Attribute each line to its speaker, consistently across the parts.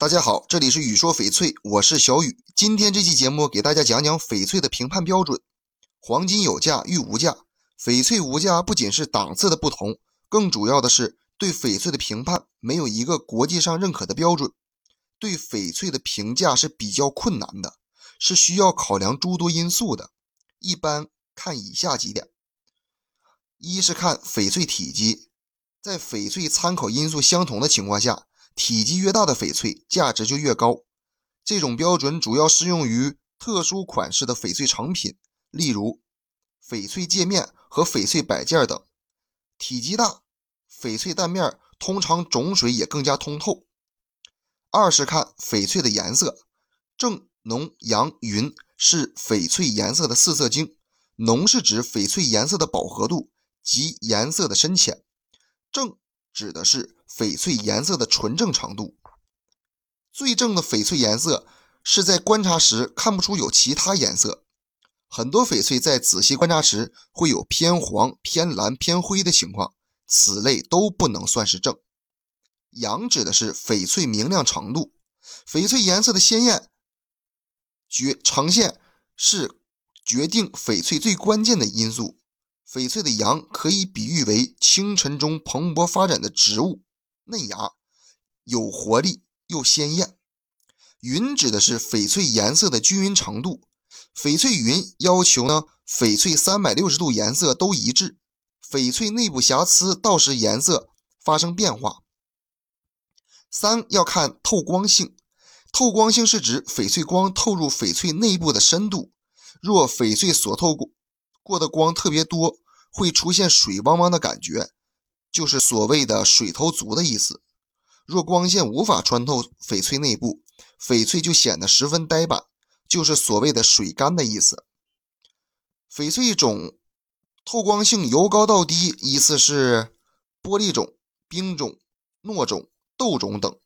Speaker 1: 大家好，这里是雨说翡翠，我是小雨。今天这期节目给大家讲讲翡翠的评判标准。黄金有价，玉无价。翡翠无价不仅是档次的不同，更主要的是对翡翠的评判没有一个国际上认可的标准。对翡翠的评价是比较困难的，是需要考量诸多因素的。一般看以下几点：一是看翡翠体积，在翡翠参考因素相同的情况下。体积越大的翡翠价值就越高，这种标准主要适用于特殊款式的翡翠成品，例如翡翠戒面和翡翠摆件等。体积大，翡翠蛋面通常种水也更加通透。二是看翡翠的颜色，正、浓、阳、匀是翡翠颜色的四色晶。浓是指翡翠颜色的饱和度及颜色的深浅，正。指的是翡翠颜色的纯正程度。最正的翡翠颜色是在观察时看不出有其他颜色。很多翡翠在仔细观察时会有偏黄、偏蓝、偏灰的情况，此类都不能算是正。阳指的是翡翠明亮程度。翡翠颜色的鲜艳决呈现是决定翡翠最关键的因素。翡翠的阳可以比喻为清晨中蓬勃发展的植物，嫩芽，有活力又鲜艳。云指的是翡翠颜色的均匀程度。翡翠云要求呢，翡翠三百六十度颜色都一致，翡翠内部瑕疵到时颜色发生变化。三要看透光性，透光性是指翡翠光透入翡翠内部的深度。若翡翠所透过过的光特别多，会出现水汪汪的感觉，就是所谓的水头足的意思。若光线无法穿透翡翠内部，翡翠就显得十分呆板，就是所谓的水干的意思。翡翠种透光性由高到低，依次是玻璃种、冰种、糯种、豆种等。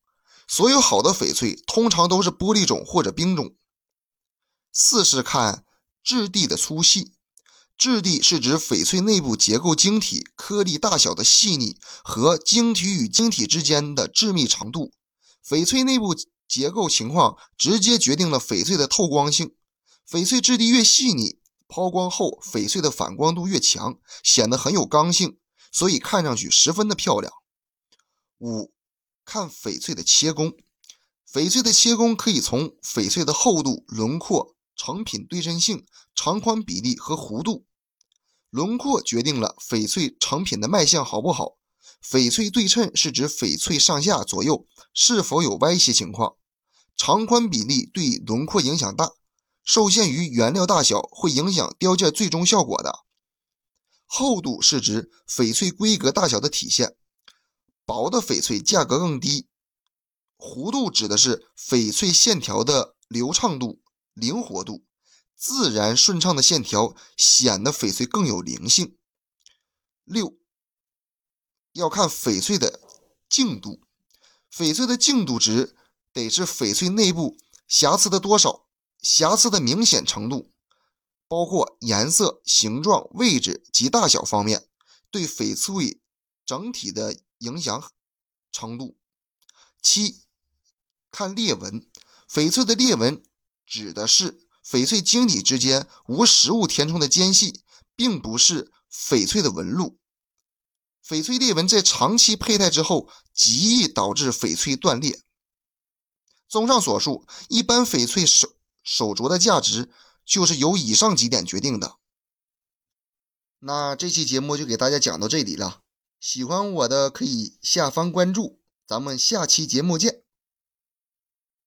Speaker 1: 所有好的翡翠通常都是玻璃种或者冰种。四是看质地的粗细。质地是指翡翠内部结构晶体颗粒大小的细腻和晶体与晶体之间的致密程度。翡翠内部结构情况直接决定了翡翠的透光性。翡翠质地越细腻，抛光后翡翠的反光度越强，显得很有刚性，所以看上去十分的漂亮。五，看翡翠的切工。翡翠的切工可以从翡翠的厚度、轮廓、成品对称性、长宽比例和弧度。轮廓决定了翡翠成品的卖相好不好。翡翠对称是指翡翠上下左右是否有歪斜情况。长宽比例对轮廓影响大，受限于原料大小，会影响雕件最终效果的。厚度是指翡翠规格大小的体现，薄的翡翠价格更低。弧度指的是翡翠线条的流畅度、灵活度。自然顺畅的线条显得翡翠更有灵性。六，要看翡翠的净度，翡翠的净度值得是翡翠内部瑕疵的多少、瑕疵的明显程度，包括颜色、形状、位置及大小方面对翡翠整体的影响程度。七，看裂纹，翡翠的裂纹指的是。翡翠晶体之间无实物填充的间隙，并不是翡翠的纹路。翡翠裂纹在长期佩戴之后，极易导致翡翠断裂。综上所述，一般翡翠手手镯的价值就是由以上几点决定的。那这期节目就给大家讲到这里了，喜欢我的可以下方关注，咱们下期节目见。